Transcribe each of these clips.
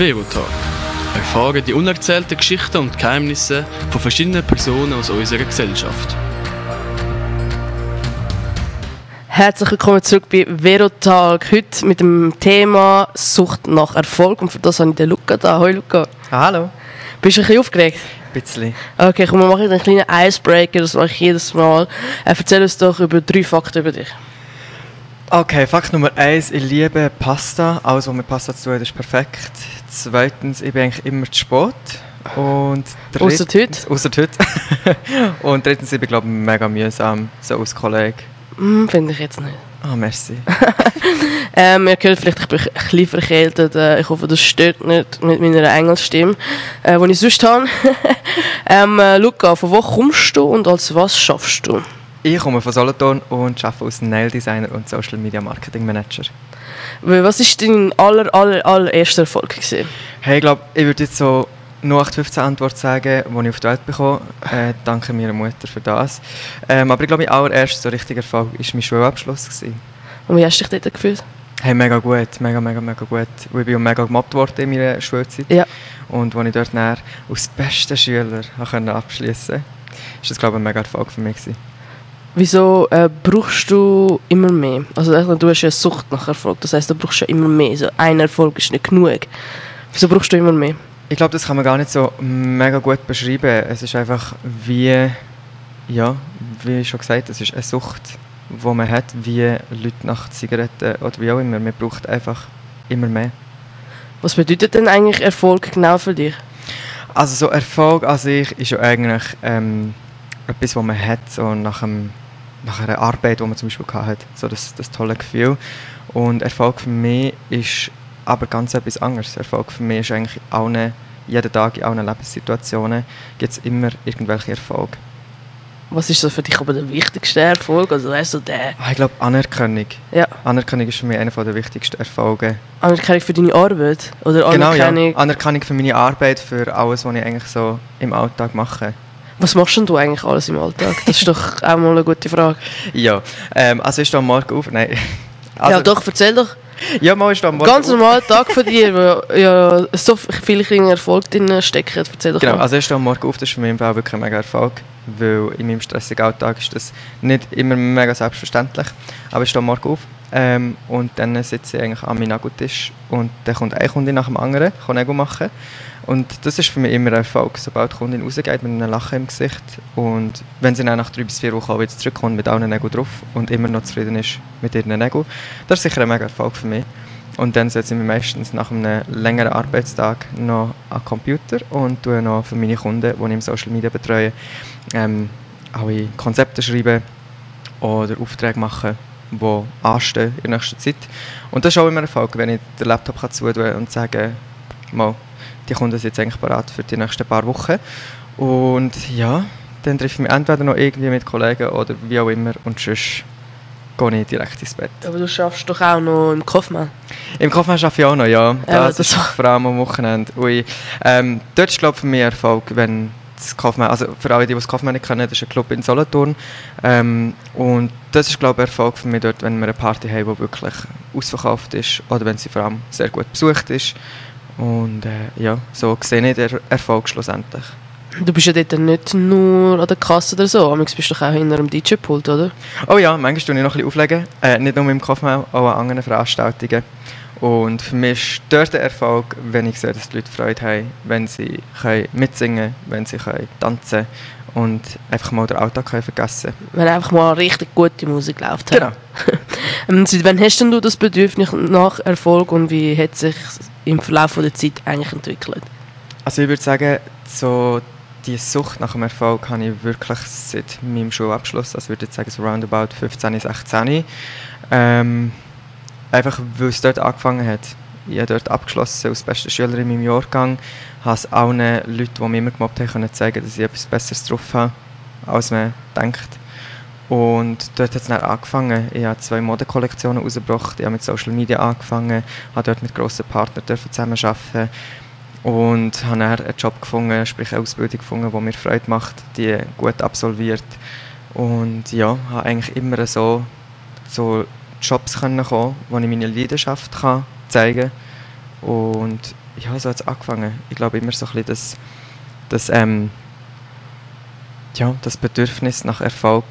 Verotalk. Erfahren die unerzählten Geschichten und Geheimnisse von verschiedenen Personen aus unserer Gesellschaft. Herzlich willkommen zurück bei Verotalk. Heute mit dem Thema Sucht nach Erfolg. Und für das habe ich den Luca da. Hallo Luca. Hallo. Bist du ein bisschen aufgeregt? Ein bisschen. Okay, komm, wir machen einen kleinen Icebreaker. Das mache ich jedes Mal. Äh, erzähl uns doch über drei Fakten über dich. Okay, Fakt Nummer eins: Ich liebe Pasta. Alles, was mit Pasta zu tun ist perfekt. Zweitens, ich bin eigentlich immer zu spät. Und Ausser heute? Außer heute. Und drittens, ich bin, glaube ich, mega mühsam, so als Kollege. Hm, Finde ich jetzt nicht. Ah, merci. Ähm, ihr hört vielleicht, ich bin ein bisschen verkältet. Äh, ich hoffe, das stört nicht mit meiner Engelstimme, äh, die ich sonst habe. ähm, äh, Luca, von wo kommst du und als was schaffst du? Ich komme von Solothurn und arbeite als Nail Designer und Social Media Marketing Manager. Was ist dein aller, aller, allererster Erfolg gewesen? Hey, ich glaube, ich würde jetzt so 0815 Antwort sagen, die ich auf die Welt bekomme. Äh, danke meiner Mutter für das. Ähm, aber ich glaube, mein allererster so richtiger Erfolg war mein Schulabschluss. Gewesen. Und wie hast du dich dort gefühlt? Hey, mega gut, mega, mega, mega gut. Ich bin mega gemobbt worden in meiner Schulzeit. Ja. Und als ich dort als bester Schüler abschließen konnte, war das, glaube ich, ein mega Erfolg für mich. Gewesen. Wieso äh, brauchst du immer mehr? Also du hast ja eine Sucht nach Erfolg, das heißt, du brauchst ja immer mehr. So, ein Erfolg ist nicht genug. Wieso brauchst du immer mehr? Ich glaube, das kann man gar nicht so mega gut beschreiben. Es ist einfach wie, ja, wie schon gesagt, es ist eine Sucht, die man hat, wie Leute nach Zigaretten oder wie auch immer. Man braucht einfach immer mehr. Was bedeutet denn eigentlich Erfolg genau für dich? Also so Erfolg an sich ist ja eigentlich ähm, etwas, was man hat, so nach, einem, nach einer Arbeit, die man zum Beispiel hat, so das, das tolle Gefühl. Und Erfolg für mich ist aber ganz etwas anderes. Erfolg für mich ist eigentlich allen, jeden Tag in allen Lebenssituationen gibt es immer irgendwelche Erfolge. Was ist so für dich aber der wichtigste Erfolg? Also weißt du, der Ah, Ich glaube Anerkennung. ja, Anerkennung ist für mich einer der wichtigsten Erfolge. Anerkennung für deine Arbeit? Oder Genau, ja. Anerkennung... Anerkennung für meine Arbeit, für alles, was ich eigentlich so im Alltag mache. Was machst denn du eigentlich alles im Alltag? Das ist doch auch mal eine gute Frage. Ja, ähm, also ich stehe am Morgen auf. Nein. Also, ja doch, erzähl doch. Ja, mal ich stehe am Morgen Ganz normaler Tag von dir, wo ja so viel kleiner Erfolg drin stecken. Erzähl doch Genau, mal. also ich stehe am Morgen auf, das ist für mich im Fall wirklich ein mega Erfolg, weil in meinem stressigen Alltag ist das nicht immer mega selbstverständlich. Aber ich stehe am Morgen auf ähm, und dann sitze ich eigentlich an meinem Nageltisch und dann kommt eine Kundin nach dem anderen, kann Nägel machen. Und das ist für mich immer ein Erfolg, sobald die Kundin rausgeht mit einem Lachen im Gesicht und wenn sie dann nach drei bis vier Wochen auch wieder zurückkommt mit allen Nägeln drauf und immer noch zufrieden ist mit ihren Nägeln, das ist sicher ein mega Erfolg für mich. Und dann setze ich mich meistens nach einem längeren Arbeitstag noch am Computer und tue noch für meine Kunden, die ich im Social Media betreue, ähm, alle Konzepte schreiben oder Aufträge machen, die anstehen in der nächsten Zeit. Und das ist auch immer ein Erfolg, wenn ich den Laptop kann und sagen mal, die Kunden sind jetzt eigentlich bereit für die nächsten paar Wochen. Und ja, dann treffe ich mich entweder noch irgendwie mit Kollegen oder wie auch immer und sonst gehe ich direkt ins Bett. Aber du schaffst doch auch noch im Kaufmann. Im Kaufmann arbeite ich auch noch, ja. Das, das- ist vor allem am Wochenende. Ui. Ähm, dort ist, glaube ich, für mich Erfolg, wenn das Kaufmann, also für alle, die das Kaufmann nicht kennen, das ist ein Club in Solothurn. Ähm, und das ist, glaube ich, Erfolg für mich dort, wenn wir eine Party haben, die wirklich ausverkauft ist oder wenn sie vor allem sehr gut besucht ist. Und äh, ja, so sehe ich den Erfolg schlussendlich. Du bist ja dort nicht nur an der Kasse oder so. Amigs bist du doch auch hinter einem DJ-Pult, oder? Oh ja, manchmal tue ich noch ein bisschen auflegen. Äh, nicht nur im Kaufmann, auch an anderen Veranstaltungen. Und für mich ist dort der Erfolg, wenn ich sehe, dass die Leute Freude haben, wenn sie können mitsingen können, wenn sie können tanzen und einfach mal den Alltag können vergessen Wenn einfach mal richtig gute Musik läuft. Genau. Seit wann hast denn du das Bedürfnis nach Erfolg und wie hat sich im Verlauf der Zeit eigentlich entwickelt? Also ich würde sagen, so die Sucht nach dem Erfolg habe ich wirklich seit meinem Schulabschluss, also ich würde jetzt sagen so roundabout 15, 16. Ähm, einfach weil es dort angefangen hat. Ich habe dort abgeschlossen als bester Schüler in meinem Jahrgang, habe es allen Leuten, die mich immer gemobbt haben, können zeigen, dass ich etwas Besseres drauf habe, als man denkt. Und dort hat es dann angefangen. Ich habe zwei Modekollektionen rausgebracht, ich habe mit Social Media angefangen, habe dort mit grossen Partnern zusammenarbeiten und habe dann einen Job gefunden, sprich eine Ausbildung gefunden, die mir Freude macht, die gut absolviert. Und ja, habe eigentlich immer so, so Jobs kommen, wo ich meine Leidenschaft kann zeigen. Und ja, so hat es angefangen. Ich glaube immer so ein bisschen das, das, ähm, ja, das Bedürfnis nach Erfolg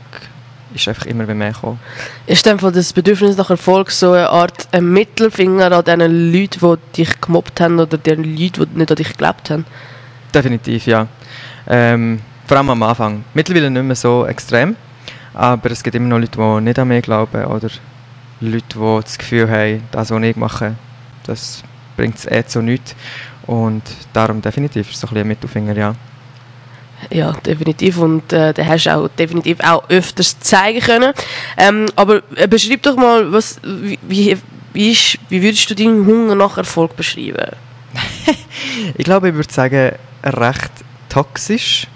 ist einfach immer mehr gekommen. Ist dann von das Bedürfnis nach Erfolg so eine Art ein Mittelfinger an den Leuten, die dich gemobbt haben oder den Leuten, die nicht an dich geglaubt haben? Definitiv, ja. Ähm, vor allem am Anfang. Mittlerweile nicht mehr so extrem, aber es gibt immer noch Leute, die nicht an mich glauben oder Leute, die das Gefühl haben, das, was ich mache, das bringt es eh zu nichts. Und darum definitiv ist so ein, bisschen ein Mittelfinger, ja. Ja, definitiv. Und äh, den hast du auch definitiv auch öfters zeigen können. Ähm, aber äh, beschreib doch mal, was, wie, wie, wie, ist, wie würdest du deinen Hunger nach Erfolg beschreiben? ich glaube, ich würde sagen, recht toxisch.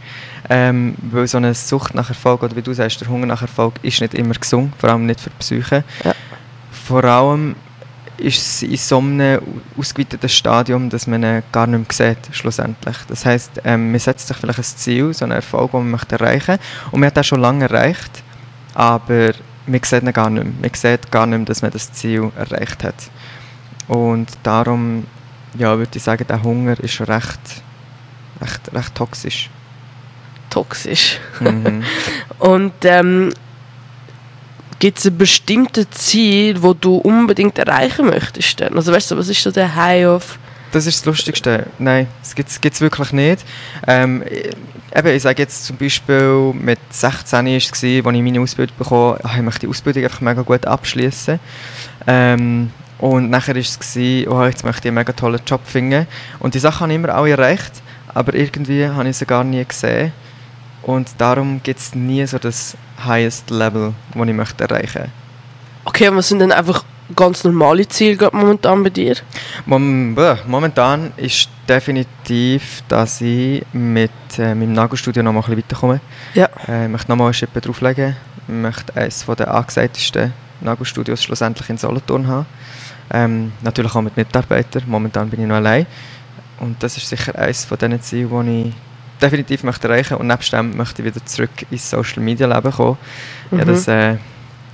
Ähm, weil so eine Sucht nach Erfolg, oder wie du sagst, der Hunger nach Erfolg ist nicht immer gesund, vor allem nicht für die Psyche. Ja. Vor allem ist es in so einem ausgeweiteten Stadium, dass man ihn gar nicht mehr sieht, schlussendlich. Das heisst, ähm, man setzt sich vielleicht ein Ziel, so einen Erfolg, den man möchte erreichen möchte. Und man hat das schon lange erreicht, aber man sieht ihn gar nicht mehr. Man sieht gar nicht mehr, dass man das Ziel erreicht hat. Und darum ja, würde ich sagen, der Hunger ist schon recht, recht, recht toxisch. Toxisch. Mhm. Und ähm, Gibt es ein bestimmtes Ziel, das du unbedingt erreichen möchtest? Also weißt du, was ist so der High-Off? Das ist das Lustigste. Nein, das gibt es wirklich nicht. Ähm, eben, ich sage jetzt zum Beispiel, mit 16 war es, als ich meine Ausbildung bekommen habe, ich möchte die Ausbildung einfach mega gut abschließen. Ähm, und nachher war es, oh, jetzt möchte ich einen mega tollen Job finden. Und die Sachen habe ich immer alle erreicht, aber irgendwie habe ich sie gar nie gesehen. Und darum gibt es nie so das highest Level, das ich möchte erreichen möchte. Okay, was sind denn einfach ganz normale Ziele momentan bei dir? Momentan ist definitiv, dass ich mit äh, meinem Nagelstudio noch mal ein bisschen weiterkomme. Ja. Äh, ich möchte noch mal eine Schippe drauflegen. Ich möchte eines der angesagtesten Nagelstudios schlussendlich in Solothurn haben. Ähm, natürlich auch mit Mitarbeitern. Momentan bin ich noch allein. Und das ist sicher eines von diesen Zielen, die ich definitiv möchte erreichen und nebst dem möchte ich wieder zurück ins Social Media Leben kommen. Mhm. Ich habe das äh,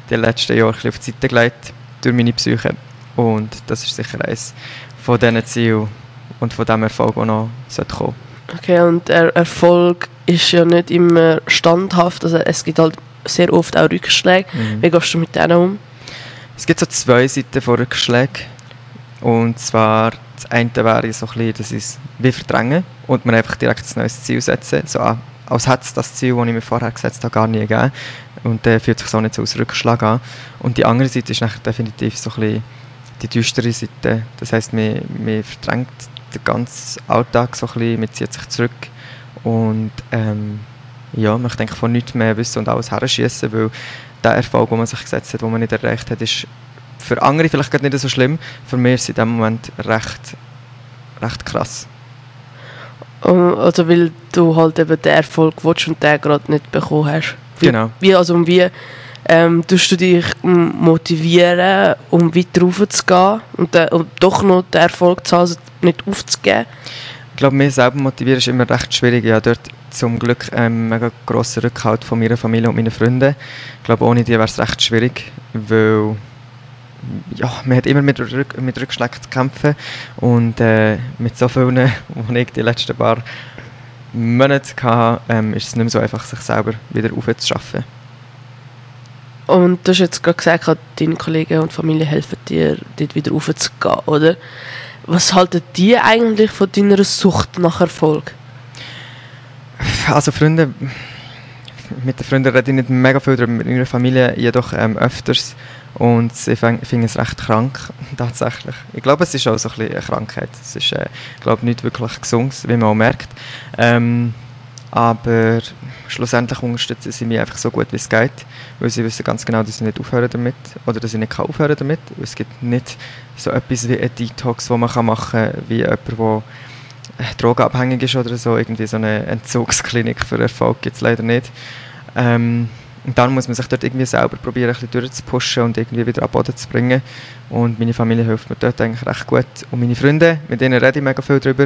die letzten Jahre ein auf die Seite gelegt durch meine Psyche und das ist sicher eines von diesen Zielen und von dem Erfolg, der noch kommen Okay, und der Erfolg ist ja nicht immer standhaft, also es gibt halt sehr oft auch Rückschläge. Mhm. Wie gehst du mit denen um? Es gibt so zwei Seiten von Rückschlägen und zwar das eine wäre so ein bisschen, dass ich es wie verdränge und mir einfach direkt ein neues Ziel setze. So, ah, als hätte es das Ziel, das ich mir vorher gesetzt habe, gar nie gegeben. Und dann äh, fühlt sich so nicht so als Rückschlag an. Und die andere Seite ist definitiv so ein bisschen die düstere Seite. Das heisst, man, verdrängt den ganzen Alltag so ein bisschen, man zieht sich zurück und ähm, ja, man eigentlich von nichts mehr wissen und alles herschießen, weil der Erfolg, den man sich gesetzt hat, den man nicht erreicht hat, ist für andere vielleicht nicht so schlimm. Für mich ist es in dem Moment recht, recht krass. Also weil du halt eben den Erfolg willst und den gerade nicht bekommen hast. Wie, genau. Wie, also wie ähm, tust du dich motivieren, um weiter raufzugehen und, äh, und doch noch den Erfolg zu haben, also nicht aufzugeben? Ich glaube, mich selber motivieren ist immer recht schwierig. Ja, dort zum Glück einen ähm, mega grossen Rückhalt von meiner Familie und meinen Freunden. Ich glaube, ohne die wäre es recht schwierig, weil ja, man hat immer mit, Rück mit Rückschlägen zu kämpfen und äh, mit so vielen, die ich die letzten paar Monate hatte, ähm, ist es nicht mehr so einfach, sich selber wieder aufzuschaffen. Und du hast jetzt gerade gesagt, deine Kollegen und Familie helfen dir, dort wieder aufzugehen, oder? Was halten die eigentlich von deiner Sucht nach Erfolg? Also Freunde, mit den Freunden rede ich nicht mega viel darüber, mit meiner Familie jedoch ähm, öfters. Und sie finden es recht krank, tatsächlich. Ich glaube, es ist auch so ein bisschen eine Krankheit. Es ist, äh, glaube nicht wirklich gesund, wie man auch merkt. Ähm, aber schlussendlich unterstützen sie mich einfach so gut, wie es geht, weil sie wissen ganz genau, dass ich nicht aufhören damit oder dass ich nicht aufhören damit. Es gibt nicht so etwas wie ein Detox, den man machen kann, wie jemand, der drogenabhängig ist oder so. Irgendwie so eine Entzugsklinik für Erfolg gibt es leider nicht. Ähm, und dann muss man sich dort irgendwie selber probieren, ein bisschen durchzupushen und irgendwie wieder an Boden zu bringen. Und meine Familie hilft mir dort eigentlich recht gut. Und meine Freunde, mit denen rede ich mega viel darüber.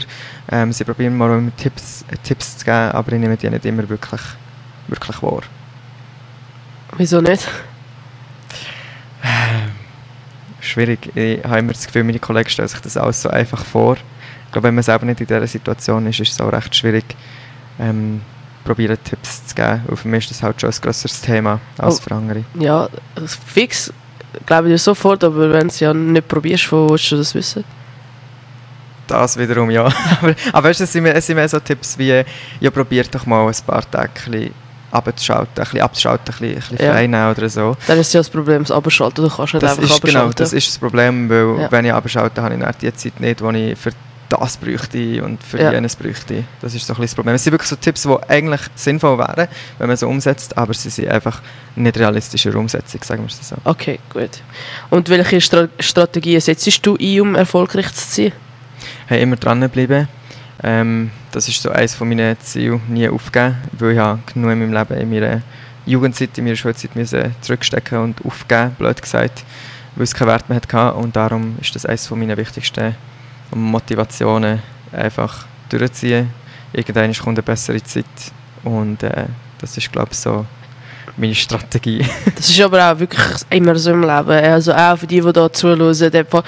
Ähm, sie probieren mir immer Tipps, äh, Tipps zu geben, aber ich nehme die nicht immer wirklich, wirklich wahr. Wieso nicht? Schwierig. Ich habe immer das Gefühl, meine Kollegen stellen sich das alles so einfach vor. glaube, wenn man selber nicht in dieser Situation ist, ist es auch recht schwierig, ähm, probieren Tipps zu geben. Und für mich ist das halt schon ein grösseres Thema als Oh. für andere. Ja, fix glaube ich dir sofort, aber wenn du es ja nicht probierst, wo willst du das wissen? Das wiederum, ja. aber, aber weißt du, es sind, mehr, es sind mehr so Tipps wie, ja, probiert doch mal ein paar Tage abzuschalten, ein bisschen abzuschalten, ein bisschen, ein bisschen Ja. frei oder so. Dann ist ja das Problem, das Abschalten. Du kannst nicht Das einfach ist, abschalten. genau, das ist das Problem, weil Ja. wenn ich abschalte, habe ich die Zeit nicht, die ich für das bräuchte und für Ja. jenes bräuchte. Das ist so ein das Problem. Es sind wirklich so Tipps, die eigentlich sinnvoll wären, wenn man sie umsetzt, aber sie sind einfach nicht realistisch in Umsetzung, sagen wir es so. Okay, gut. Und welche Stra Strategien setzt du ein, um erfolgreich zu sein? Hey, immer dranbleiben. Ähm, das ist so eines von meinen Zielen, nie aufgeben, weil ich habe genug in meinem Leben, in meiner Jugendzeit, in meiner Schulzeit müssen zurückstecken und aufgeben, blöd gesagt, weil es keinen Wert mehr hatte und darum ist das eines von meinen wichtigsten Motivationen, einfach durchziehen. Irgendwann kommt eine bessere Zeit und äh, das ist glaube ich so meine Strategie. Das ist aber auch wirklich immer so im Leben. Also auch für die, die hier zuhören.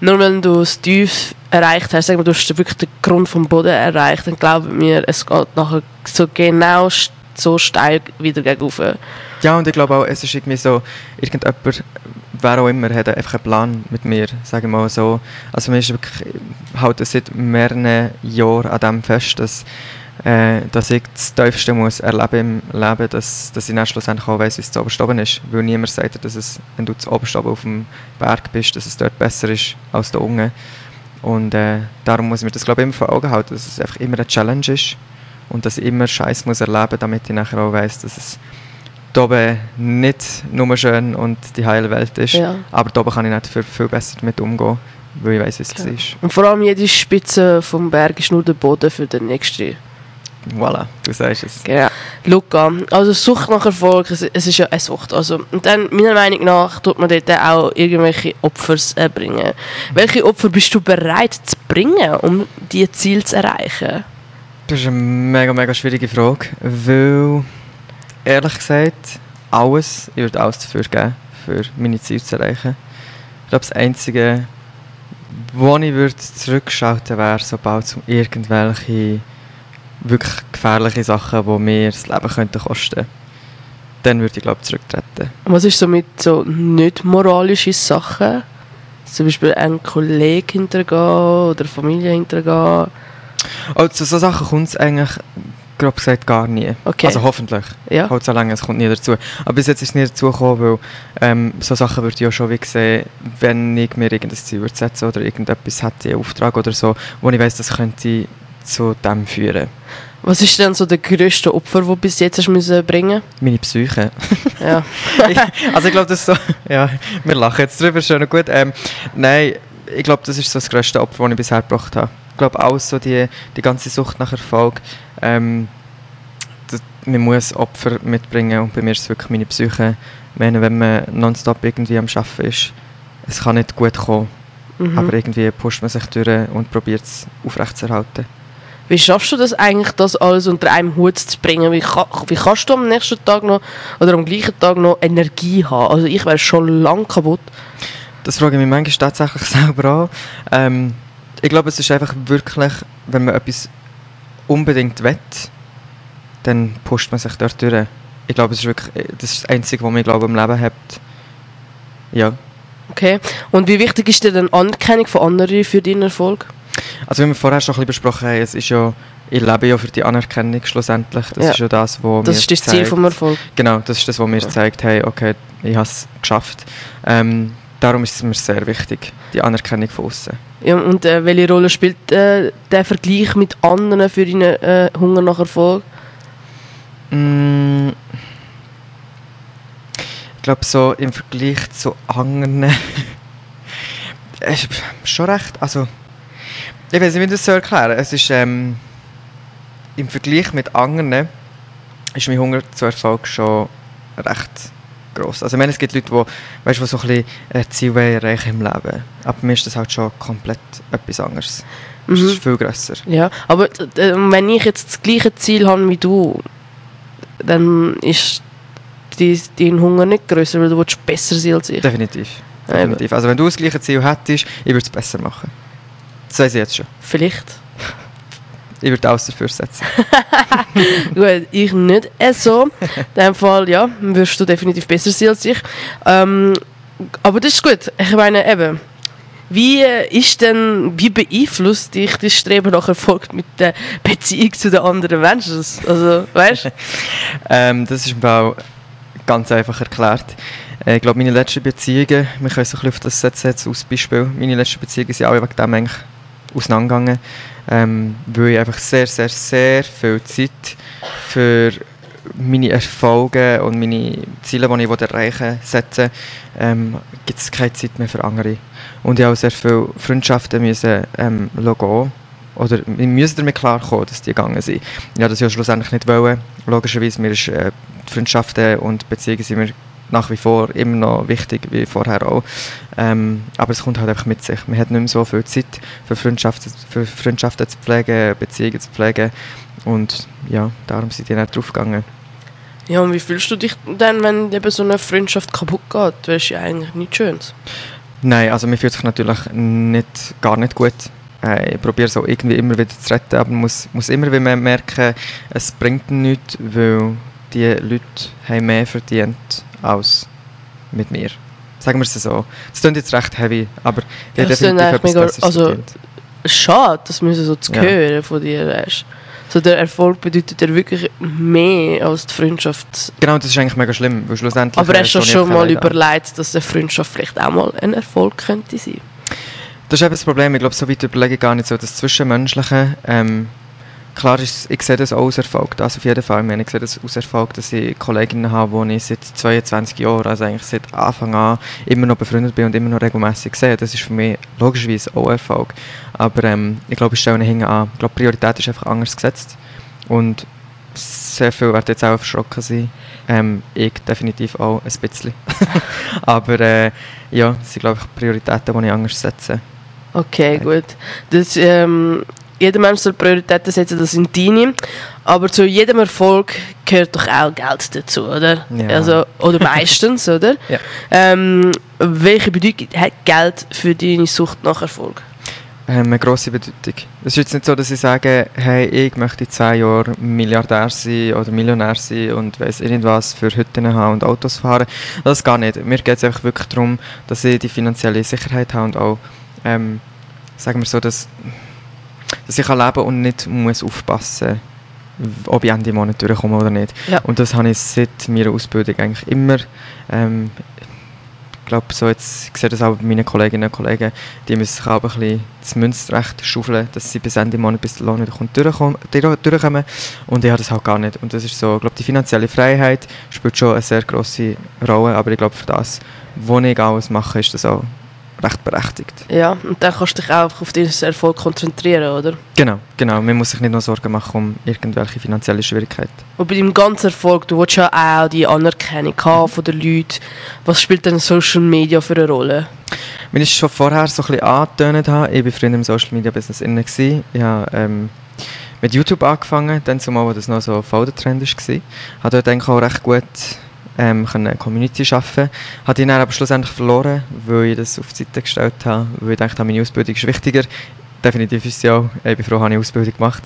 Nur wenn du das Tief erreicht hast, sagen wir, du hast wirklich den Grund vom Boden erreicht, dann glaube mir, es geht nachher so genau so steil wieder gegenüber. Ja, und ich glaube auch, es ist irgendwie so, irgendjemand, wer auch immer, hat einfach einen Plan mit mir, sage ich mal so. Also mir ist halte seit mehreren Jahren an dem fest, dass, äh, dass ich das Tiefste muss erleben im Leben, dass, dass ich dann schlussendlich auch weiss, wie es zu oberst oben ist. Weil niemand sagt dass es, wenn du zu oberst oben auf dem Berg bist, dass es dort besser ist als da unten. Und äh, darum muss ich mir das glaube immer vor Augen halten, dass es einfach immer eine Challenge ist und dass ich immer Scheiß muss erleben, damit ich nachher auch weiss, dass es da oben nicht nur schön und die heile Welt ist, Ja. aber da oben kann ich nicht viel, viel besser damit umgehen, weil ich weiss, wie es Klar. ist. Und vor allem jede Spitze vom Berg ist nur der Boden für den nächsten. Voilà, du sagst es. Genau. Luca, also Sucht nach Erfolg, es, es ist ja eine Sucht. Also, und dann, meiner Meinung nach, tut man dort auch irgendwelche Opfer erbringen. Welche Opfer bist du bereit zu bringen, um diese Ziel zu erreichen? Das ist eine mega, mega schwierige Frage, weil, ehrlich gesagt, alles, ich würde alles dafür geben, für meine Ziele zu erreichen. Ich glaube, das Einzige, wo ich würde zurückschalten wäre, sobald es um irgendwelche wirklich gefährliche Sachen, die mir das Leben könnten kosten dann würde ich, glaube ich, zurücktreten. Was ist so mit so nicht moralischen Sachen? Zum Beispiel einen Kollegen hintergehen oder Familie hintergehen? Oh, zu so Sachen kommt es eigentlich, grob gesagt, gar nie. Okay. Also hoffentlich. Ja. Halt so lange, es kommt nie dazu. Aber bis jetzt ist es nie dazu gekommen, weil ähm, so Sachen würde ich ja schon wie sehen, wenn ich mir irgendein Ziel würde setzen oder irgendetwas hätte, einen Auftrag oder so, wo ich weiss, das könnte zu dem führen. Was ist denn so der grösste Opfer, den du bis jetzt hast müssen bringen Meine Psyche. Ja. Ich- also ich glaube, das ist so, ja, wir lachen jetzt drüber, schön und gut. Ähm, nein, ich glaube, das ist so das grösste Opfer, das ich bisher gebracht habe. Ich glaube auch so die, die ganze Sucht nach Erfolg, ähm, das, man muss Opfer mitbringen und bei mir ist es wirklich meine Psyche. Ich meine, wenn man nonstop irgendwie am Arbeiten ist, es kann nicht gut kommen, Mhm. aber irgendwie pusht man sich durch und probiert es aufrechtzuerhalten. Wie schaffst du das eigentlich, das alles unter einem Hut zu bringen? Wie, ka wie kannst du am nächsten Tag noch oder am gleichen Tag noch Energie haben? Also ich wäre schon lang kaputt. Das frage ich mich manchmal tatsächlich selber an. Ähm, ich glaube, es ist einfach wirklich, wenn man etwas unbedingt will, dann pusht man sich dort durch. Ich glaube, es ist wirklich das, ist das Einzige, was mich glaube, im Leben hat. Ja. Okay. Und wie wichtig ist dir denn Anerkennung von anderen für deinen Erfolg? Also wie wir vorher schon ein bisschen besprochen haben, es ist ja, ich lebe ja für die Anerkennung schlussendlich. Das Ja. ist ja das, was Das ist das Ziel vom Erfolg. Genau, das ist das, was mir Ja. zeigt, hey, okay, ich habe es geschafft. Ähm, darum ist es mir sehr wichtig, die Anerkennung von außen. Ja, und äh, welche Rolle spielt äh, der Vergleich mit anderen für deinen äh, Hunger nach Erfolg? Mm, Ich glaube, so im Vergleich zu anderen. ist schon recht. Also, ich weiß nicht, wie ich das so erklären Es ist ähm, im Vergleich mit anderen ist mein Hunger zu Erfolg schon recht gross. Also, ich meine, es gibt Leute, die, weißt, die so ein bisschen ein Ziel wollen erreichen im Leben. Aber mir ist das halt schon komplett etwas anderes. Es Mhm. ist viel grösser. Ja, aber äh, wenn ich jetzt das gleiche Ziel habe wie du, dann ist die, dein Hunger nicht größer, weil du willst besser sein als ich. Definitiv. Definitiv. Also wenn du das gleiche Ziel hättest, ich würde es besser machen. Das weiß ich jetzt schon. Vielleicht. Ich würde alles dafür setzen. Gut, ich nicht so. In dem Fall, ja, wirst du definitiv besser sein als ich. Ähm, aber das ist gut. Ich meine, eben, wie äh, ist denn, wie beeinflusst dich das Streben nach Erfolg mit der Beziehung zu den anderen Menschen? Also, weißt ähm, das ist mir auch ganz einfach erklärt. Äh, ich glaube, meine letzten Beziehungen, wir können so ein bisschen auf das setzen jetzt als Beispiel, meine letzten Beziehungen sind alle wegen dem eigentlich auseinandergegangen, ähm, weil ich einfach sehr, sehr, sehr viel Zeit für meine Erfolge und meine Ziele, die ich erreichen setze, ähm, gibt es keine Zeit mehr für andere. Und ich habe auch sehr viele Freundschaften müssen, ähm, gehen. Oder wir müssen damit klarkommen, dass die gegangen sind. Ja, das ja schlussendlich nicht wollen. Logischerweise, mir ist äh, Freundschaften und Beziehungen sind mir nach wie vor immer noch wichtig, wie vorher auch. Ähm, aber es kommt halt einfach mit sich. Man hat nicht mehr so viel Zeit für Freundschaften, für Freundschaften zu pflegen, Beziehungen zu pflegen. Und ja, darum sind die nicht draufgegangen. Ja, und wie fühlst du dich dann, wenn eben so eine Freundschaft kaputt geht? Das ist ja eigentlich nichts Schönes. Nein, also man fühlt sich natürlich nicht, gar nicht gut. Äh, ich probiere auch irgendwie immer wieder zu retten, aber man muss, muss immer wieder merken, es bringt nichts, weil die Leute haben mehr verdient als mit mir. Sagen wir es so. Das klingt jetzt recht heavy, aber ja, definitiv etwas mega, Also, verdient. schade, das müssen so zu ja. hören von dir. Weißt. So der Erfolg bedeutet ja wirklich mehr als die Freundschaft. Genau, das ist eigentlich mega schlimm, weil schlussendlich... Aber hast du schon mal überlegt, dass eine Freundschaft vielleicht auch mal ein Erfolg könnte sein? Das ist eben das Problem. Ich glaube, so weit überlege ich gar nicht so das Zwischenmenschliche. Ähm, klar, ist, ich sehe das auch als Erfolg, das auf jeden Fall. Ich, meine, ich sehe das als Erfolg, dass ich Kolleginnen habe, die ich seit 22 Jahren, also eigentlich seit Anfang an, immer noch befreundet bin und immer noch regelmäßig sehe. Das ist für mich logischerweise auch Erfolg. Aber ähm, ich glaube, ich stelle hinten an. Ich glaube, die Priorität ist einfach anders gesetzt. Und sehr viel werden jetzt auch verschrocken sein. Ähm, ich definitiv auch ein bisschen. Aber äh, ja, das sind, glaube ich, Prioritäten, die ich anders setze. Okay, gut. Das ähm, jeder Mensch soll Prioritäten setzen, das sind deine. Aber zu jedem Erfolg gehört doch auch Geld dazu, oder? Ja. Also, oder meistens, oder? Ja. Ähm, welche Bedeutung hat Geld für deine Sucht nach Erfolg? Ähm, eine grosse Bedeutung. Es ist jetzt nicht so, dass ich sage, hey, ich möchte in 10 Jahren Milliardär sein oder Millionär sein und weiss irgendwas für Hütten haben und Autos fahren. Das gar nicht. Mir geht es einfach wirklich darum, dass ich die finanzielle Sicherheit habe und auch, ähm, sagen wir so, dass dass ich leben kann und nicht muss aufpassen ob ich Ende Monat durchkomme oder nicht. Ja. Und das habe ich seit meiner Ausbildung eigentlich immer. Ähm, ich glaube, so jetzt, ich sehe das auch bei meinen Kolleginnen und Kollegen, die müssen sich auch ein bisschen das Münzrecht schaufeln, dass sie bis Ende Monat, bis der Lohn wieder kommt, durchkommen, durchkommen. Und ich habe das halt gar nicht. Und das ist so, ich glaube, die finanzielle Freiheit spielt schon eine sehr grosse Rolle, aber ich glaube, für das, was ich alles mache, ist das auch recht berechtigt. Ja, und dann kannst du dich auch auf diesen Erfolg konzentrieren, oder? Genau, genau. Man muss sich nicht noch Sorgen machen um irgendwelche finanziellen Schwierigkeiten. Und bei deinem ganzen Erfolg, du willst ja auch die Anerkennung haben von den Leuten. Was spielt denn Social Media für eine Rolle? Wenn ich schon vorher so ein bisschen angetönt habe, ich war früher im Social Media Business inne. Ich habe ähm, mit YouTube angefangen, dann zumal, wo das noch so Folder-Trend war. Ich habe dort eigentlich auch recht gut ähm, eine Community schaffen. Habe ich dann aber schlussendlich verloren, weil ich das auf die Seite gestellt habe, weil ich dachte, meine Ausbildung ist wichtiger. Definitiv ist sie auch. Ich bin froh, habe ich Ausbildung gemacht.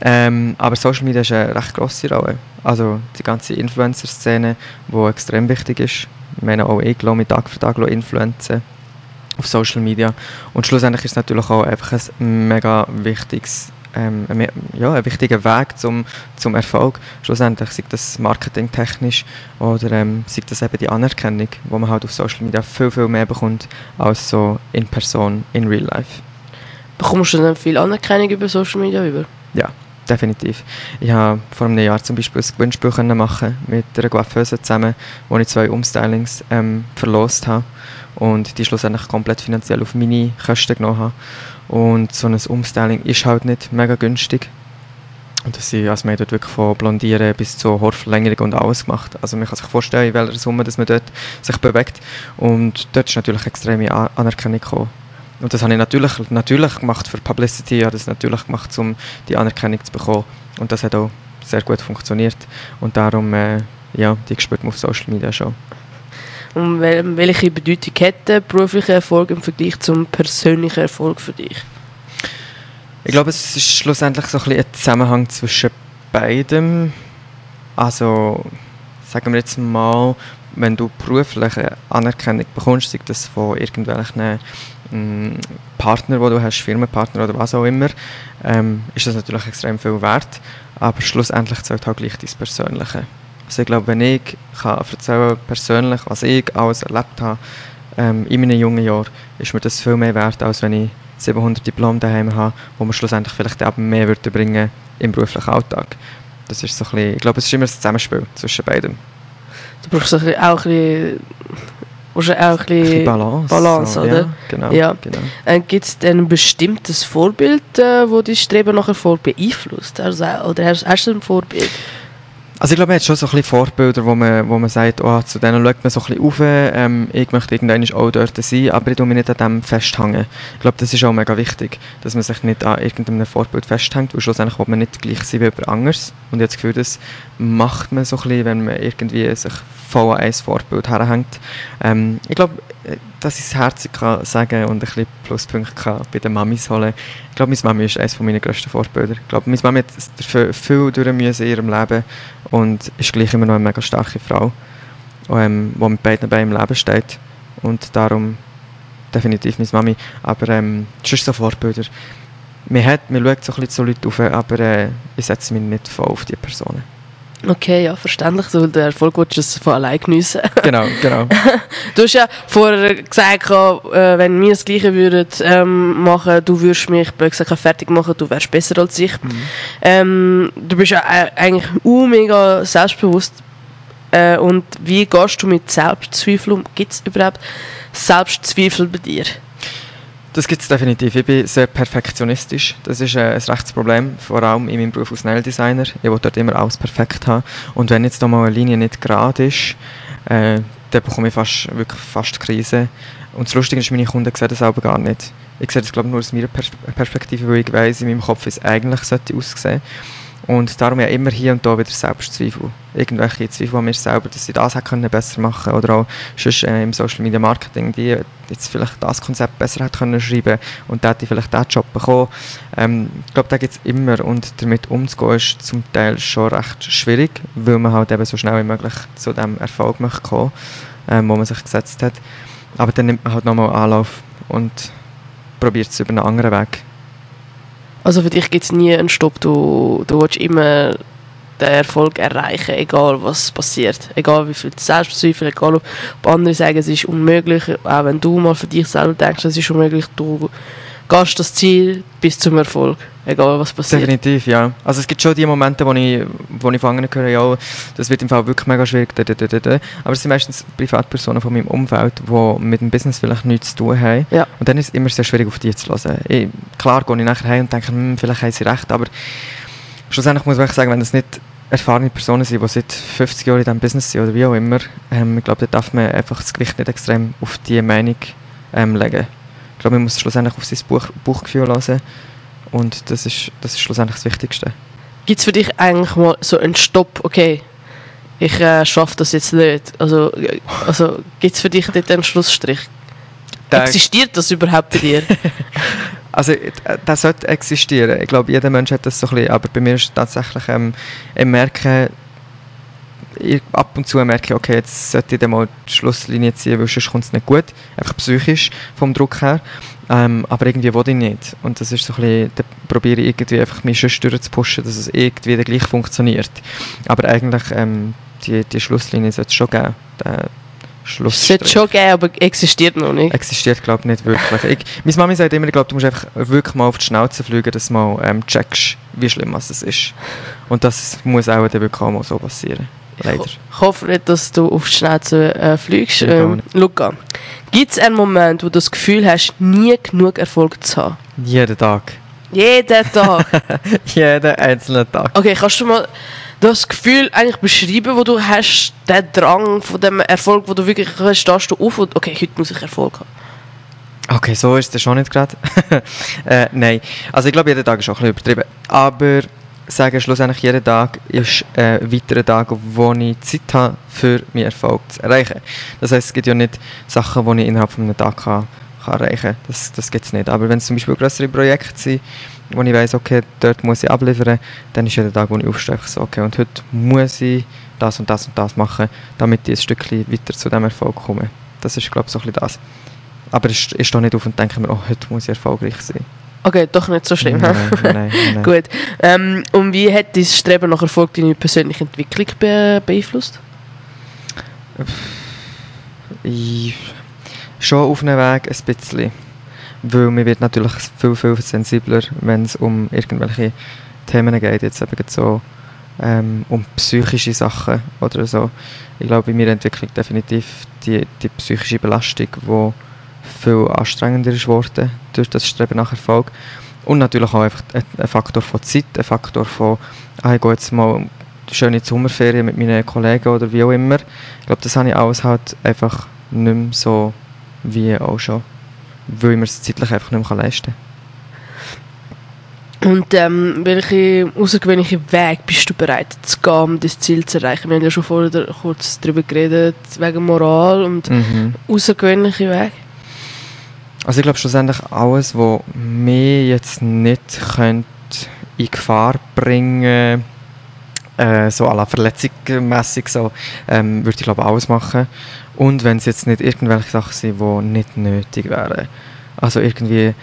Ähm, aber Social Media ist eine recht grosse Rolle. Also die ganze Influencer-Szene, die extrem wichtig ist. Ich meine auch ich mich Tag für Tag influenzen auf Social Media. Und schlussendlich ist es natürlich auch einfach ein mega wichtiges ähm, ein, ja, ein wichtiger Weg zum, zum Erfolg. Schlussendlich sei das marketingtechnisch oder ähm, sei das eben die Anerkennung, wo man halt auf Social Media viel, viel mehr bekommt als so in Person, in Real Life. Bekommst du dann viel Anerkennung über Social Media über? Ja, definitiv. Ich habe vor einem Jahr zum Beispiel ein Gewinnspiel machen mit einer Coiffeuse zusammen, wo ich zwei Umstylings ähm, verlost habe und die schlussendlich komplett finanziell auf meine Kosten genommen habe. Und so ein Umstyling ist halt nicht mega günstig. Und das sind, also man dort wirklich von Blondieren bis zur Haarverlängerung und alles gemacht. Also man kann sich vorstellen, in welcher Summe dass man dort sich bewegt. Und dort ist natürlich extreme Anerkennung gekommen. Und das habe ich natürlich, natürlich gemacht für Publicity, habe das natürlich gemacht, um die Anerkennung zu bekommen. Und das hat auch sehr gut funktioniert. Und darum, äh, ja, die spürt man auf Social Media schon. Und welche Bedeutung hat der berufliche Erfolg im Vergleich zum persönlichen Erfolg für dich? Ich glaube, es ist schlussendlich so ein, bisschen ein Zusammenhang zwischen beidem. Also, sagen wir jetzt mal, wenn du berufliche Anerkennung bekommst, sei das von irgendwelchen ähm, Partner, die du hast, Firmenpartner oder was auch immer, ähm, ist das natürlich extrem viel wert. Aber schlussendlich zählt halt gleich dein Persönliche. Also ich glaube, wenn ich kann erzählen persönlich, was ich alles erlebt habe ähm, in meinen jungen Jahren, ist mir das viel mehr wert, als wenn ich 700 Diplom daheim habe, wo man schlussendlich vielleicht eben mehr würde bringen im beruflichen Alltag. Das ist so ein bisschen, ich glaube, es ist immer ein Zusammenspiel zwischen beiden. Du brauchst auch ein bisschen, auch ein bisschen Balance, Balance so, oder? Ja, genau. Ja. genau. Äh, Gibt es denn ein bestimmtes Vorbild, äh, wo dein Streben nach Erfolg beeinflusst? Also, oder hast, hast du ein Vorbild? Also ich glaube, man hat schon so ein bisschen Vorbilder, wo man, wo man sagt, oh, zu denen schaut man so ein bisschen auf, ähm, ich möchte irgendwann auch dort sein, aber ich tue mich nicht an dem festhängen. Ich glaube, das ist auch mega wichtig, dass man sich nicht an irgendeinem Vorbild festhängt, weil schlussendlich will man nicht gleich sein wie jemand anderes. Und ich habe das Gefühl, das macht man so ein bisschen, wenn man irgendwie sich voll an ein Vorbild herhängt. Ähm, ich glaube, dass ich es herzig kann sagen und ein bisschen Pluspunkte kann bei den Mamis holen. Ich glaube, meine Mami ist eines meiner grössten Vorbilder. Ich glaube, meine Mami hat dafür viel durch müssen in ihrem Leben und ist gleich immer noch eine mega starke Frau, ähm, die mit beiden Beinen im Leben steht. Und darum definitiv meine Mami. Aber ähm, sonst so Vorbilder. Man, hat, man schaut so ein bisschen zu Leuten auf, aber äh, ich setze mich nicht voll auf diese Personen. Okay, ja, verständlich. So, der Erfolg willst du es von allein geniessen. Genau, genau. Du hast ja vorher gesagt, äh, wenn wir das Gleiche würden ähm, machen, du würdest mich gesagt, fertig machen, du wärst besser als ich. Mhm. Ähm, du bist ja äh, eigentlich uh, mega selbstbewusst. Äh, und wie gehst du mit Selbstzweifel um? Gibt es überhaupt Selbstzweifel bei dir? Das gibt es definitiv. Ich bin sehr perfektionistisch. Das ist äh, ein Rechtsproblem, vor allem in meinem Beruf als Nail-Designer. Ich will dort immer alles perfekt haben. Und wenn jetzt da mal eine Linie nicht gerade ist, äh, dann bekomme ich fast, wirklich fast Krise. Und das Lustige ist, meine Kunden sehen das aber gar nicht. Ich sehe das glaube ich, nur aus meiner Pers Perspektive, weil ich weiss, in meinem Kopf, wie es eigentlich sollte aussehen und darum ja immer hier und da wieder Selbstzweifel. Irgendwelche Zweifel an mir selber, dass ich das können besser machen Oder auch sonst, äh, im Social Media Marketing, die jetzt vielleicht das Konzept besser hätte können schreiben und da hätte ich vielleicht diesen Job bekommen. Ähm, ich glaube, da gibt es immer und damit umzugehen ist zum Teil schon recht schwierig, weil man halt eben so schnell wie möglich zu dem Erfolg möchte kommen, ähm, wo man sich gesetzt hat. Aber dann nimmt man halt nochmal Anlauf und probiert es über einen anderen Weg. Also für dich gibt es nie einen Stopp, du, du willst immer den Erfolg erreichen, egal was passiert. Egal wie viel Selbstzweifel, egal ob andere sagen, es ist unmöglich, auch wenn du mal für dich selber denkst, es ist unmöglich, du gehst das Ziel bis zum Erfolg, egal was passiert. Definitiv, ja. Also es gibt schon die Momente, wo ich, wo ich von anderen höre, ja, das wird im Fall wirklich mega schwierig, da, da, da, da. aber es sind meistens Privatpersonen von meinem Umfeld, die mit dem Business vielleicht nichts zu tun haben. Ja. Und dann ist es immer sehr schwierig, auf die zu hören. Ich, klar gehe ich nachher heim und denke, hm, vielleicht haben sie recht, aber schlussendlich muss ich sagen, wenn das nicht erfahrene Personen sind, die seit 50 Jahren in diesem Business sind oder wie auch immer, ähm, ich glaube, da darf man einfach das Gewicht nicht extrem auf diese Meinung ähm, legen. Glaube, man muss schlussendlich auf sein Buch, Bauchgefühl hören und das ist, das ist schlussendlich das Wichtigste. Gibt es für dich eigentlich mal so einen Stopp, okay, ich äh, schaffe das jetzt nicht? Also, äh, also gibt es für dich dort einen Schlussstrich? Der- Existiert das überhaupt bei dir? Also, äh, das sollte existieren. Ich glaube, jeder Mensch hat das so ein bisschen, aber bei mir ist es tatsächlich, ähm, ich merke, ich ab und zu merke ich, okay, jetzt sollte ich mal die Schlusslinie ziehen, weil sonst kommt es nicht gut. Einfach psychisch, vom Druck her. Ähm, aber irgendwie will ich nicht. Und das ist so ein bisschen, da probiere ich irgendwie einfach mich sonst durchzupushen, dass es irgendwie gleich funktioniert. Aber eigentlich, ähm, die, die Schlusslinie sollte es schon geben. Der Es Schlussstrich sollte schon geben, aber existiert noch nicht. existiert, glaube ich, nicht wirklich. Ich, meine Mami sagt immer, ich glaube, du musst einfach wirklich mal auf die Schnauze fliegen, dass du mal ähm, checkst, wie schlimm es ist. Und das muss auch dann wirklich auch mal so passieren. Leider. Ich hoffe nicht, dass du auf die Schnauze äh, fliegst. Ähm. Luca, gibt es einen Moment, wo du das Gefühl hast, nie genug Erfolg zu haben? Jeden Tag. Jeden Tag. Jeden einzelnen Tag. Okay, kannst du mal das Gefühl eigentlich beschreiben, wo du hast, den Drang von dem Erfolg, wo du wirklich stehst du auf und okay, heute muss ich Erfolg haben. Okay, so ist es schon nicht gerade. äh, nein, also ich glaube, jeden Tag ist auch ein bisschen übertrieben. Aber sagen schlussendlich, jeden Tag ist ein weiterer Tag, wo ich Zeit habe, für meinen Erfolg zu erreichen. Das heisst, es gibt ja nicht Sachen, die ich innerhalb von einem Tag kann, kann erreichen kann. Das, das gibt es nicht. Aber wenn es zum Beispiel größere Projekte sind, wo ich weiss, okay, dort muss ich abliefern, dann ist jeder Tag, wo ich aufstehe, so, okay, und heute muss ich das und das und das machen, damit ich ein Stückchen weiter zu diesem Erfolg komme. Das ist, glaube ich, so ein bisschen das. Aber ich, ich stehe nicht auf und denke mir, oh, heute muss ich erfolgreich sein. Okay, doch nicht so schlimm. Nein, nein, nein. Gut. Ähm, und wie hat dein Streben nach Erfolg deine persönliche Entwicklung be beeinflusst? Ich, schon auf einem Weg ein bisschen. Weil man wird natürlich viel, viel sensibler, wenn es um irgendwelche Themen geht, jetzt eben so ähm, um psychische Sachen oder so. Ich glaube, bei mir entwickelt definitiv die, die psychische Belastung, die viel anstrengender ist geworden durch das Streben nach Erfolg. Und natürlich auch einfach ein, Faktor von Zeit, ein Faktor von, ah, ich gehe jetzt mal schöne Sommerferien mit meinen Kollegen oder wie auch immer. Ich glaube, das habe ich alles halt einfach nicht mehr so wie auch schon, weil ich mir es zeitlich einfach nicht mehr leisten kann. Und ähm, welche außergewöhnliche Weg bist du bereit zu gehen, um das Ziel zu erreichen? Wir haben ja schon vorher kurz darüber geredet, wegen Moral und mhm. außergewöhnliche Weg. Also ich glaube schlussendlich alles, was mich jetzt nicht könnte in Gefahr bringen äh, so à la verletzungsmässig so, ähm, würde ich glaube alles machen. Und wenn es jetzt nicht irgendwelche Sachen sind, die nicht nötig wären. Also irgendwie,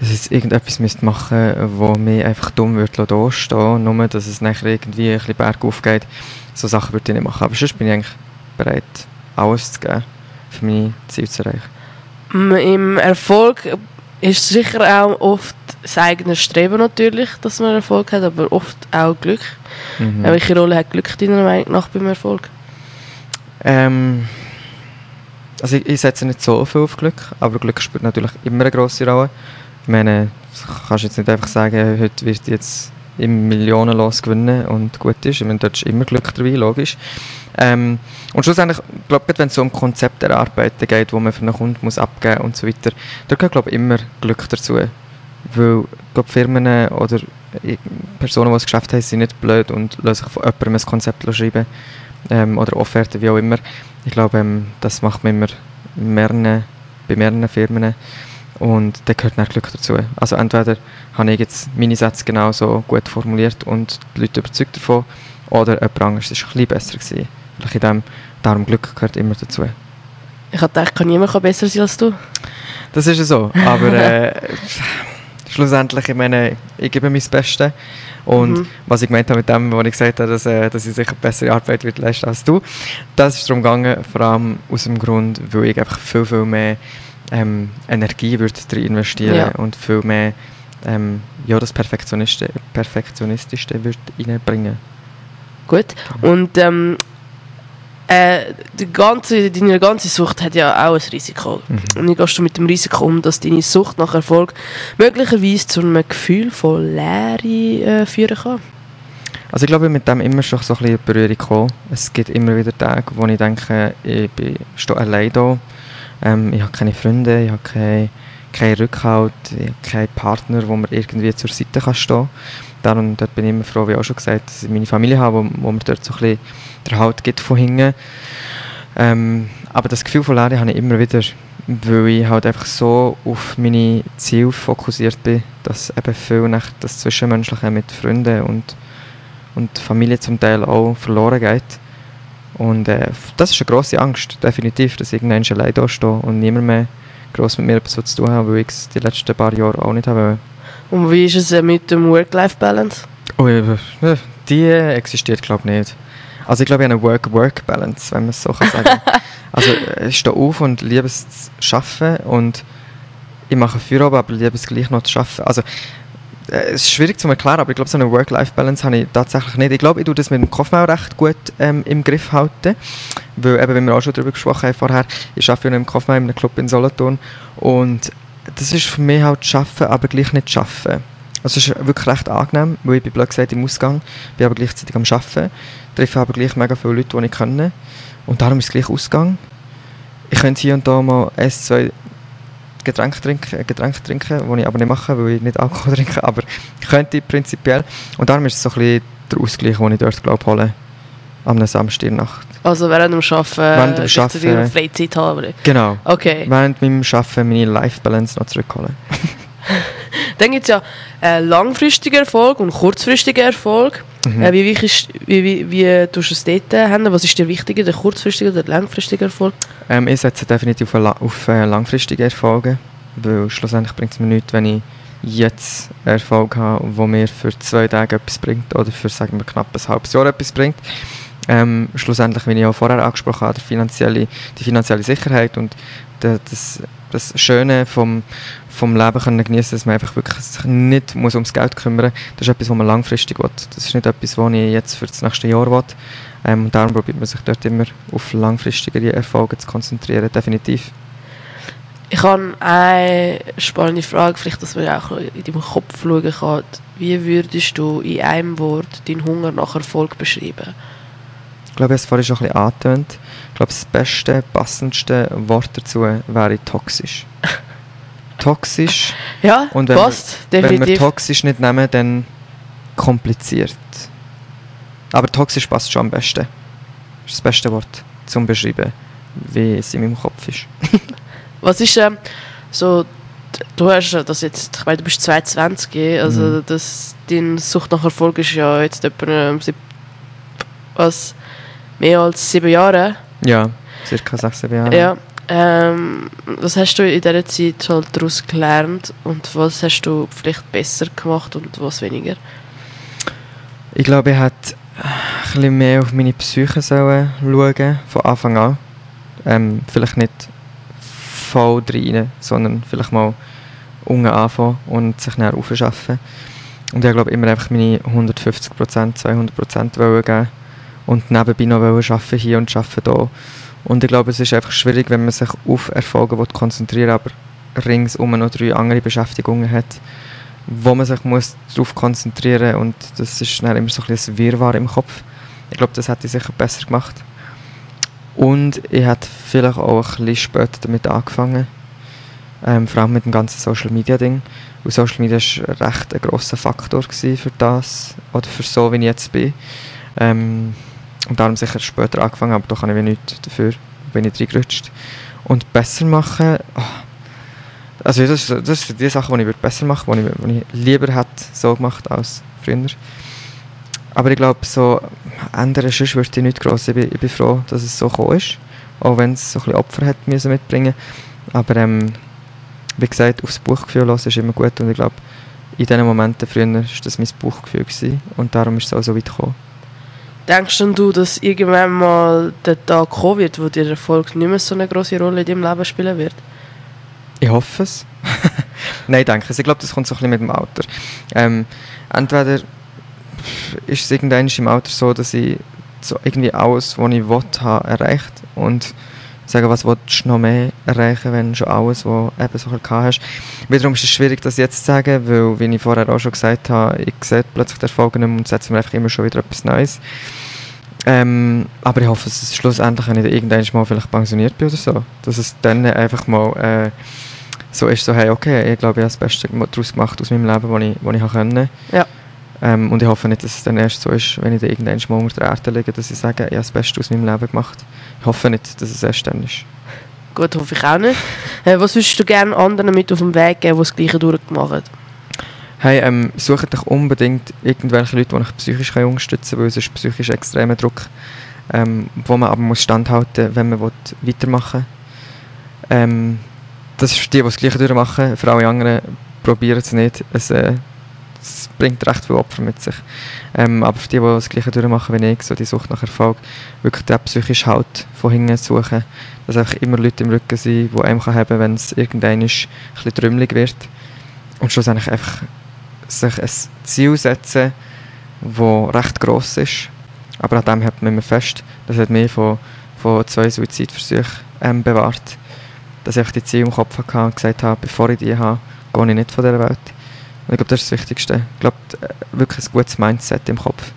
dass ich irgendetwas müsste machen wo mir einfach dumm würde da stehen, nur dass es nachher irgendwie ein bisschen bergauf geht. So Sachen würde ich nicht machen. Aber sonst bin ich eigentlich bereit, alles zu geben, für meine Ziele zu erreichen. Im Erfolg ist sicher auch oft das eigene Streben natürlich, dass man Erfolg hat, aber oft auch Glück. Mhm. Welche Rolle hat Glück deiner Meinung nach beim Erfolg? Ähm, also ich, ich, setze nicht so viel auf Glück, aber Glück spielt natürlich immer eine grosse Rolle. Ich meine, du kannst jetzt nicht einfach sagen, heute wird jetzt im Millionenlos gewinnen und gut ist. Ich meine, dort ist immer Glück dabei, logisch. Ähm, und schlussendlich, glaube ich, wenn es so um Konzept erarbeiten geht, wo man für einen Kunden muss abgeben und so weiter, da gehört, glaube ich, immer Glück dazu. Weil, glaube Firmen oder Personen, die das Geschäft haben, sind nicht blöd und lassen sich von jemandem ein Konzept schreiben ähm, oder Offerten, wie auch immer. Ich glaube, ähm, das macht man immer mehreren, bei mehreren Firmen und da gehört dann Glück dazu. Also entweder habe ich jetzt meine Sätze genauso gut formuliert und die Leute überzeugt davon oder jemand anderes war ein bisschen besser. Gewesen. Vielleicht in dem, darum Glück gehört immer dazu. Ich habe gedacht, kann niemand besser sein als du. Das ist ja so, aber äh, schlussendlich, ich meine, ich gebe mein Bestes. Und mhm. was ich gemeint habe mit dem, was ich gesagt habe, dass, äh, dass ich sicher bessere Arbeit wird leisten als du, das ist darum gegangen, vor allem aus dem Grund, weil ich einfach viel, viel mehr ähm, Energie würde investieren ja. und viel mehr ähm, ja, das Perfektionistische, Perfektionistische würde reinbringen. Gut. Und ähm, äh, die ganze, deine ganze Sucht hat ja auch ein Risiko. Mhm. Und wie gehst du mit dem Risiko um, dass deine Sucht nach Erfolg möglicherweise zu einem Gefühl von Leere äh, führen kann? Also ich glaube, mit dem immer schon so ein bisschen Berührung gekommen. Es gibt immer wieder Tage, wo ich denke, ich bin, stehe allein da. Ähm, ich habe keine Freunde, ich habe keine, keinen Rückhalt, ich habe keinen Partner, wo man irgendwie zur Seite kann stehen kann. Darum dort bin ich immer froh, wie auch schon gesagt, dass ich meine Familie habe, wo, wo mir dort so ein bisschen der Halt gibt von hinten. Ähm, aber das Gefühl von Leere habe ich immer wieder, weil ich halt einfach so auf meine Ziele fokussiert bin, dass eben viel nach das Zwischenmenschliche mit Freunden und, und Familie zum Teil auch verloren geht. Und äh, das ist eine grosse Angst, definitiv, dass ich irgendwann allein da stehe und niemand mehr gross mit mir etwas zu tun hat, weil ich es die letzten paar Jahre auch nicht habe. Und wie ist es äh, mit dem Work-Life-Balance? Oh, die existiert, glaube ich, nicht. Also ich glaube, ich habe eine Work-Work-Balance, wenn man es so kann sagen Also ich stehe auf und liebe es zu arbeiten und ich mache Feierabend, aber liebe es gleich noch zu arbeiten. Also äh, es ist schwierig zu erklären, aber ich glaube, so eine Work-Life-Balance habe ich tatsächlich nicht. Ich glaube, ich tue das mit dem Kopf recht gut ähm, im Griff halten, weil eben, wie wir auch schon darüber gesprochen haben vorher, ich arbeite ja im Kopf in einem Club in Solothurn und das ist für mich halt Arbeiten, aber gleich nicht Arbeiten. Also es ist wirklich recht angenehm, weil ich bin blöd gesagt im Ausgang, bin aber gleichzeitig am Arbeiten, treffe aber gleich mega viele Leute, die ich kenne und darum ist es gleich Ausgang. Ich könnte hier und da mal ein, zwei Getränke trinken, Getränke trinken, die ich aber nicht mache, weil ich nicht Alkohol trinke, aber ich könnte prinzipiell. Und darum ist es so ein bisschen der Ausgleich, den ich dort glaube hole am Samstagnacht. Also während dem Arbeiten, während dem Arbeiten Freizeit haben? Genau. Okay. Während meinem Arbeiten meine Life-Balance noch zurückholen. Dann gibt es ja äh, langfristigen Erfolg und kurzfristigen Erfolg. Mhm. Äh, wie, wichtig, wie, wie, wie tust du es dort handeln? Was ist dir wichtiger, der kurzfristige oder der langfristige Erfolg? Ähm, ich setze definitiv auf, auf äh, langfristige Erfolge, weil schlussendlich bringt es mir nichts, wenn ich jetzt einen Erfolg habe, der mir für zwei Tage etwas bringt oder für sagen wir, knapp ein halbes Jahr etwas bringt. Ähm, schlussendlich, wie ich auch vorher angesprochen habe, die finanzielle, die finanzielle Sicherheit und das, das Schöne vom, vom Leben können genießen, dass man einfach wirklich sich nicht muss ums Geld kümmern muss. Das ist etwas, was man langfristig will. Das ist nicht etwas, was ich jetzt für das nächste Jahr will. Ähm, darum probiert man sich dort immer auf langfristigere Erfolge zu konzentrieren, definitiv. Ich habe eine spannende Frage, vielleicht, dass man auch in deinem Kopf schauen kann. Wie würdest du in einem Wort deinen Hunger nach Erfolg beschreiben? Ich glaube, ich habe es vorhin schon ein bisschen angetönt. Ich glaube, das beste, passendste Wort dazu wäre toxisch. Toxisch. Ja, Und wenn passt, Wenn wir definitiv. toxisch nicht nehmen, dann kompliziert. Aber toxisch passt schon am besten. Das ist das beste Wort zum beschreiben, wie es in meinem Kopf ist. Was ist ähm, so, du hast das jetzt, ich meine, du bist 22, also Mhm. das, deine Sucht nach Erfolg ist ja jetzt etwa ähm, was, mehr als sieben Jahre. Ja, circa sechs, sieben Jahre. Ja. Ähm, was hast du in dieser Zeit halt daraus gelernt und was hast du vielleicht besser gemacht und was weniger? Ich glaube, ich hätte ein bisschen mehr auf meine Psyche sollen schauen, von Anfang an. Ähm, vielleicht nicht voll rein, sondern vielleicht mal unten anfangen und sich dann aufschaffen. Und ich glaube immer einfach meine 150%, 200% wollen geben und nebenbei noch arbeiten hier und arbeiten da. Und ich glaube, es ist einfach schwierig, wenn man sich auf Erfolge konzentrieren aber ringsum noch drei andere Beschäftigungen hat, wo man sich muss darauf konzentrieren und das ist dann immer so ein bisschen ein Wirrwarr im Kopf. Ich glaube, das hätte ich sicher besser gemacht. Und ich hätte vielleicht auch ein bisschen später damit angefangen, ähm, vor allem mit dem ganzen Social Media Ding. Und Social Media war recht ein grosser Faktor für das oder für so, wie ich jetzt bin. Ähm, und darum sicher später angefangen, aber da kann ich wie nichts dafür, bin ich reingerutscht. Und besser machen, ah, also das, ist- das sind die Sachen, die ich besser machen würde, die ich, ich lieber hätte so gemacht als früher. Aber ich glaube, so ändern sonst würde ich nicht gross. Ich bin, ich bin froh, dass es so gekommen ist. Auch wenn es so ein bisschen Opfer hat müssen mitbringen Aber ähm, wie gesagt, aufs Buchgefühl hören ist immer gut. Und ich glaube, in diesen Momenten früher war das mein Buchgefühl. Und darum ist es auch so weit gekommen. Denkst du, dass irgendwann mal der Tag kommen wird, wo der Erfolg nicht mehr so eine große Rolle in deinem Leben spielen wird? Ich hoffe es. Nein, danke. Ich glaube, das kommt so ein bisschen mit dem Alter. Ähm, entweder ist es irgendwann im Alter so, dass ich so irgendwie alles, was ich will, habe, erreicht und sagen, was willst du noch mehr erreichen, wenn schon alles, was eben so bisschen hast. Wiederum ist es schwierig, das jetzt zu sagen, weil, wie ich vorher auch schon gesagt habe, ich sehe plötzlich die Erfolge nicht mehr und setze mir einfach immer schon wieder etwas Neues. Ähm, aber ich hoffe, dass es schlussendlich, ich irgendwann mal vielleicht pensioniert bin oder so, dass es dann einfach mal äh, so ist, so, hey, okay, ich glaube, ich habe das Beste daraus gemacht aus meinem Leben, was ich, ich konnte. Ja. Ähm, und ich hoffe nicht, dass es dann erst so ist, wenn ich dann irgendwann mal unter der Erde liege, dass ich sage, ich habe das Beste aus meinem Leben gemacht. Ich hoffe nicht, dass es erst dann ist. Gut, hoffe ich auch nicht. Äh, was würdest du gerne anderen mit auf den Weg geben, die das Gleiche durchgemacht haben? Hey, ähm, sucht euch unbedingt irgendwelche Leute, die euch psychisch unterstützen können, weil es ist psychisch extremer Druck, ähm, wo man aber muss standhalten wenn man will, weitermachen will. Ähm, das ist die, die das Gleiche durchmachen. Für alle anderen probieren es nicht. Es, äh, es bringt recht viel Opfer mit sich. Ähm, aber für die, die das Gleiche durchmachen wie ich, so die Sucht nach Erfolg, wirklich den psychischen Halt von hinten suchen, dass einfach immer Leute im Rücken sind, die einem haben wenn es irgendwann ist, ein bisschen trümmelig wird. Und schlussendlich einfach sich ein Ziel setzen, das recht gross ist. Aber an dem hält man immer fest. Das hat mich von, von zwei Suizidversuchen ähm, bewahrt. Dass ich die Ziele im Kopf hatte und gesagt habe, bevor ich die habe, gehe ich nicht von dieser Welt. Und ich glaube, das ist das Wichtigste. Ich glaube, äh, wirklich ein gutes Mindset im Kopf.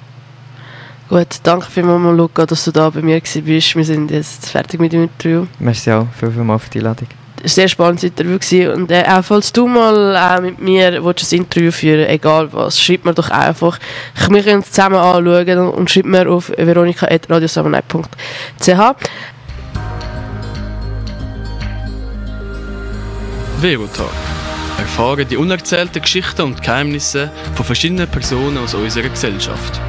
Gut, danke vielmals, Luca, dass du da bei mir warst. Wir sind jetzt fertig mit dem Interview. Merci auch viel, viel mal für die Einladung. Es war ein sehr spannendes Interview. Gewesen. Und äh, auch falls du mal äh, mit mir willst, ein Interview führen egal was, schreib mir doch einfach. Wir können es zusammen anschauen und schreib mir auf veronika.radiosamenei.ch. Verotag. Erfahren die unerzählten Geschichten und Geheimnisse von verschiedenen Personen aus unserer Gesellschaft.